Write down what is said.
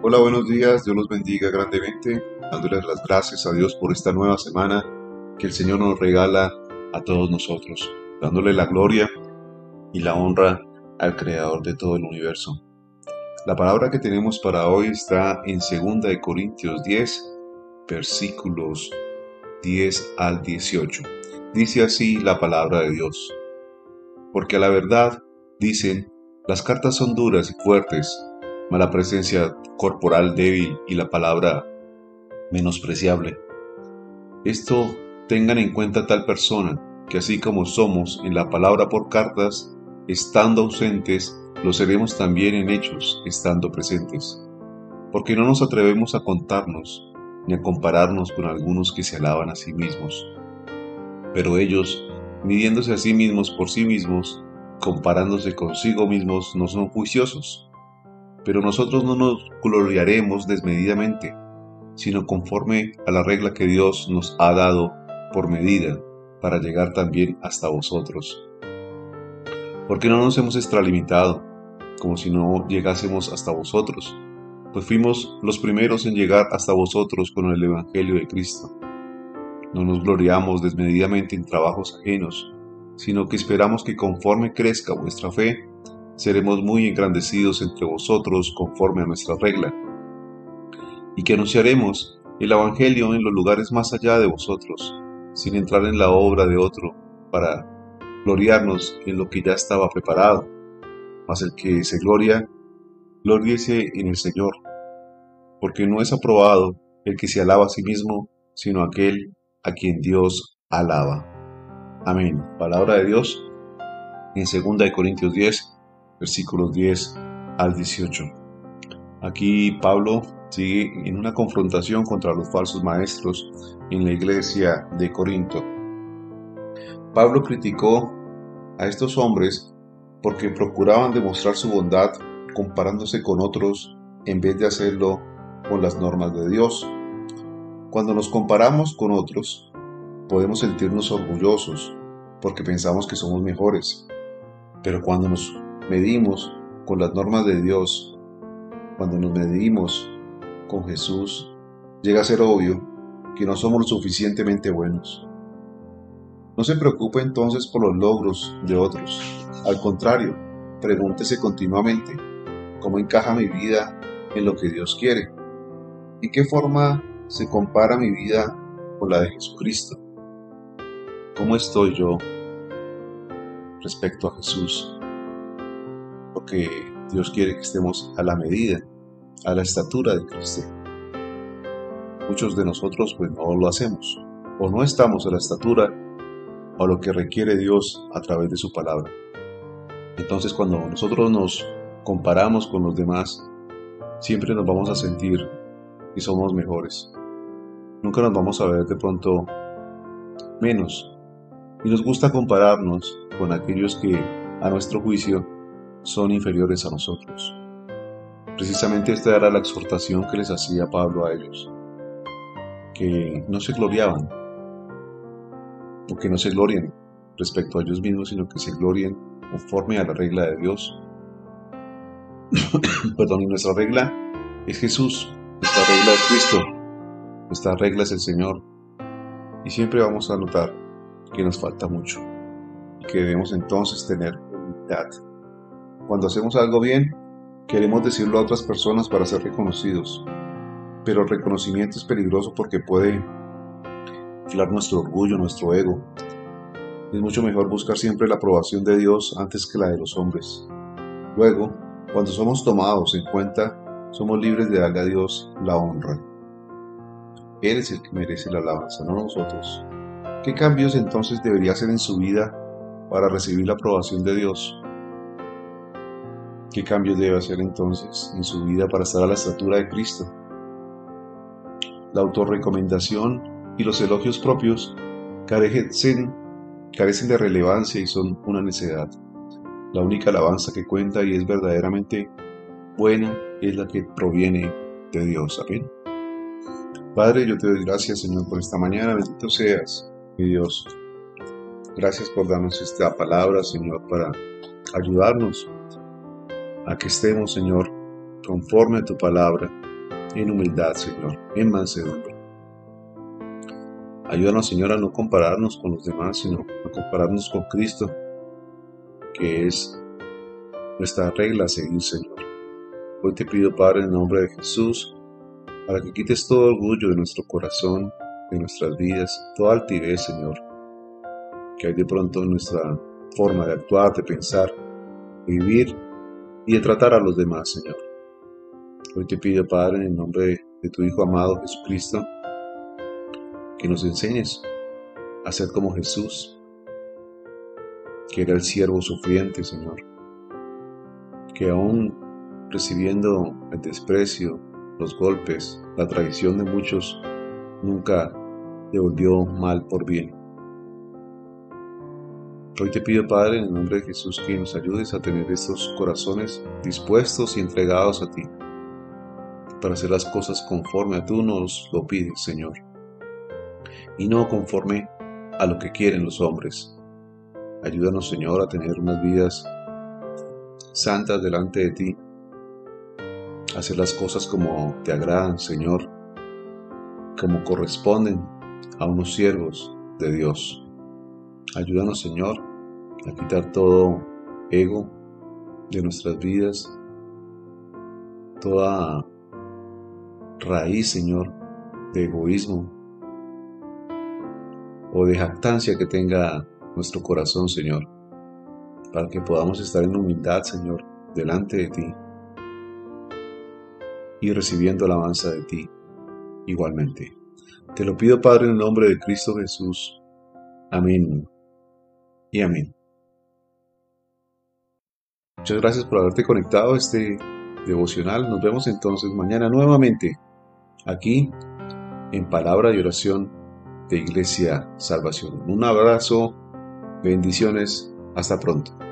Hola, buenos días, Dios los bendiga grandemente, dándoles las gracias a Dios por esta nueva semana que el Señor nos regala a todos nosotros, dándole la gloria y la honra al Creador de todo el universo. La palabra que tenemos para hoy está en 2 de Corintios 10, versículos 10 al 18. Dice así la palabra de Dios. Porque a la verdad, dicen, las cartas son duras y fuertes, mala presencia corporal débil y la palabra menospreciable. Esto tengan en cuenta tal persona, que así como somos en la palabra por cartas, estando ausentes, lo seremos también en hechos, estando presentes. Porque no nos atrevemos a contarnos, ni a compararnos con algunos que se alaban a sí mismos. Pero ellos, midiéndose a sí mismos por sí mismos, comparándose consigo mismos, no son juiciosos pero nosotros no nos gloriaremos desmedidamente, sino conforme a la regla que Dios nos ha dado por medida, para llegar también hasta vosotros. Porque no nos hemos extralimitado, como si no llegásemos hasta vosotros, pues fuimos los primeros en llegar hasta vosotros con el Evangelio de Cristo. No nos gloriamos desmedidamente en trabajos ajenos, sino que esperamos que conforme crezca vuestra fe, seremos muy engrandecidos entre vosotros conforme a nuestra regla, y que anunciaremos el Evangelio en los lugares más allá de vosotros, sin entrar en la obra de otro, para gloriarnos en lo que ya estaba preparado. Mas el que se gloria, gloriese en el Señor, porque no es aprobado el que se alaba a sí mismo, sino aquel a quien Dios alaba. Amén. Palabra de Dios en 2 Corintios 10, versículos 10 al 18. Aquí Pablo sigue en una confrontación contra los falsos maestros en la iglesia de Corinto. Pablo criticó a estos hombres porque procuraban demostrar su bondad comparándose con otros en vez de hacerlo con las normas de Dios. Cuando nos comparamos con otros, podemos sentirnos orgullosos porque pensamos que somos mejores, pero cuando nos medimos con las normas de Dios, cuando nos medimos con Jesús, llega a ser obvio que no somos lo suficientemente buenos. No se preocupe entonces por los logros de otros. Al contrario, pregúntese continuamente cómo encaja mi vida en lo que Dios quiere. ¿Y qué forma se compara mi vida con la de Jesucristo? ¿Cómo estoy yo respecto a Jesús? Porque Dios quiere que estemos a la medida, a la estatura de Cristo. Muchos de nosotros pues no lo hacemos, o no estamos a la estatura o a lo que requiere Dios a través de su palabra. Entonces cuando nosotros nos comparamos con los demás, siempre nos vamos a sentir que somos mejores. Nunca nos vamos a ver de pronto menos. Y nos gusta compararnos con aquellos que, a nuestro juicio, son inferiores a nosotros. Precisamente esta era la exhortación que les hacía Pablo a ellos, que no se gloriaban, o que no se glorien respecto a ellos mismos, sino que se glorien conforme a la regla de Dios. Perdón, y nuestra regla es Jesús, nuestra regla es Cristo, nuestra regla es el Señor. Y siempre vamos a notar que nos falta mucho y que debemos entonces tener humildad cuando hacemos algo bien, queremos decirlo a otras personas para ser reconocidos. Pero el reconocimiento es peligroso porque puede inflar nuestro orgullo, nuestro ego. Es mucho mejor buscar siempre la aprobación de Dios antes que la de los hombres. Luego, cuando somos tomados en cuenta, somos libres de darle a Dios la honra. Él es el que merece la alabanza, no nosotros. ¿Qué cambios entonces debería hacer en su vida para recibir la aprobación de Dios? ¿Qué cambios debe hacer entonces en su vida para estar a la estatura de Cristo? La autorrecomendación y los elogios propios carecen, carecen de relevancia y son una necedad. La única alabanza que cuenta y es verdaderamente buena es la que proviene de Dios. Amén. Padre, yo te doy gracias, Señor, por esta mañana. Bendito seas, mi Dios. Gracias por darnos esta palabra, Señor, para ayudarnos a que estemos, Señor, conforme a tu palabra, en humildad, Señor, en mansedumbre. Ayúdanos, Señor, a no compararnos con los demás, sino a compararnos con Cristo, que es nuestra regla a seguir, Señor. Hoy te pido, Padre, en nombre de Jesús, para que quites todo orgullo de nuestro corazón, de nuestras vidas, toda altivez, Señor, que hay de pronto en nuestra forma de actuar, de pensar, de vivir y de tratar a los demás, Señor. Hoy te pido, Padre, en nombre de tu Hijo amado Jesucristo, que nos enseñes a ser como Jesús, que era el siervo sufriente, Señor, que aún recibiendo el desprecio, los golpes, la traición de muchos, nunca devolvió mal por bien. Hoy te pido, Padre, en el nombre de Jesús, que nos ayudes a tener estos corazones dispuestos y entregados a ti, para hacer las cosas conforme a tú nos lo pides, Señor, y no conforme a lo que quieren los hombres. Ayúdanos, Señor, a tener unas vidas santas delante de ti, a hacer las cosas como te agradan, Señor, como corresponden a unos siervos de Dios. Ayúdanos, Señor, a quitar todo ego de nuestras vidas, toda raíz, Señor, de egoísmo o de jactancia que tenga nuestro corazón, Señor, para que podamos estar en humildad, Señor, delante de ti y recibiendo alabanza de ti igualmente. Te lo pido, Padre, en el nombre de Cristo Jesús. Amén y amén. Muchas gracias por haberte conectado a este devocional. Nos vemos entonces mañana nuevamente aquí en Palabra y Oración de Iglesia Salvación. Un abrazo, bendiciones, hasta pronto.